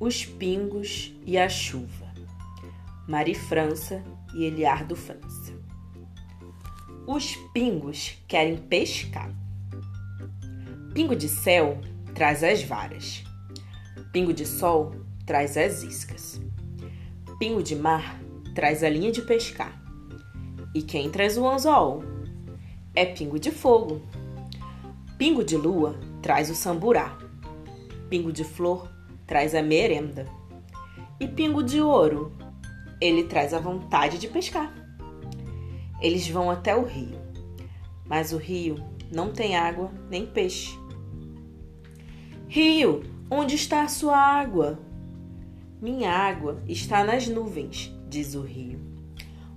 Os Pingos e a Chuva. Mari França e Eliardo França. Os pingos querem pescar. Pingo de céu traz as varas. Pingo de sol traz as iscas. Pingo de mar traz a linha de pescar. E quem traz o anzol? É pingo de fogo. Pingo de lua traz o samburá. Pingo de flor traz a merenda. E pingo de ouro, ele traz a vontade de pescar. Eles vão até o rio, mas o rio não tem água nem peixe. Rio, onde está a sua água? Minha água está nas nuvens, diz o rio.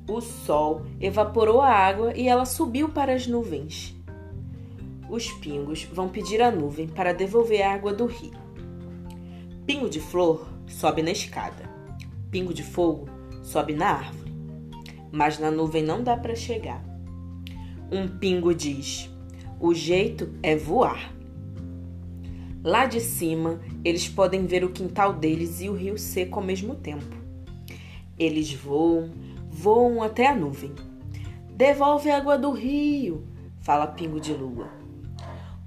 O sol evaporou a água e ela subiu para as nuvens. Os pingos vão pedir à nuvem para devolver a água do rio. Pingo de flor sobe na escada. Pingo de fogo sobe na árvore. Mas na nuvem não dá para chegar. Um pingo diz: O jeito é voar. Lá de cima, eles podem ver o quintal deles e o rio seco ao mesmo tempo. Eles voam, voam até a nuvem. Devolve a água do rio, fala Pingo de Lua.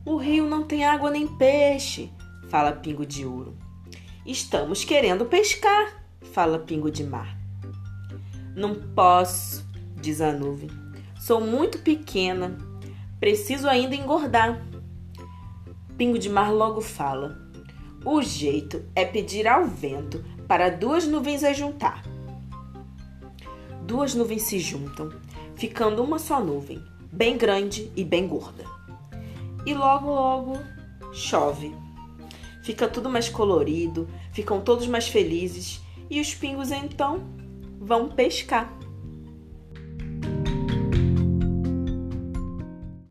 O rio não tem água nem peixe, fala Pingo de Ouro. Estamos querendo pescar, fala Pingo de Mar. Não posso, diz a nuvem. Sou muito pequena. Preciso ainda engordar. Pingo de Mar logo fala. O jeito é pedir ao vento para duas nuvens a juntar. Duas nuvens se juntam, ficando uma só nuvem, bem grande e bem gorda. E logo, logo chove. Fica tudo mais colorido, ficam todos mais felizes e os pingos então vão pescar.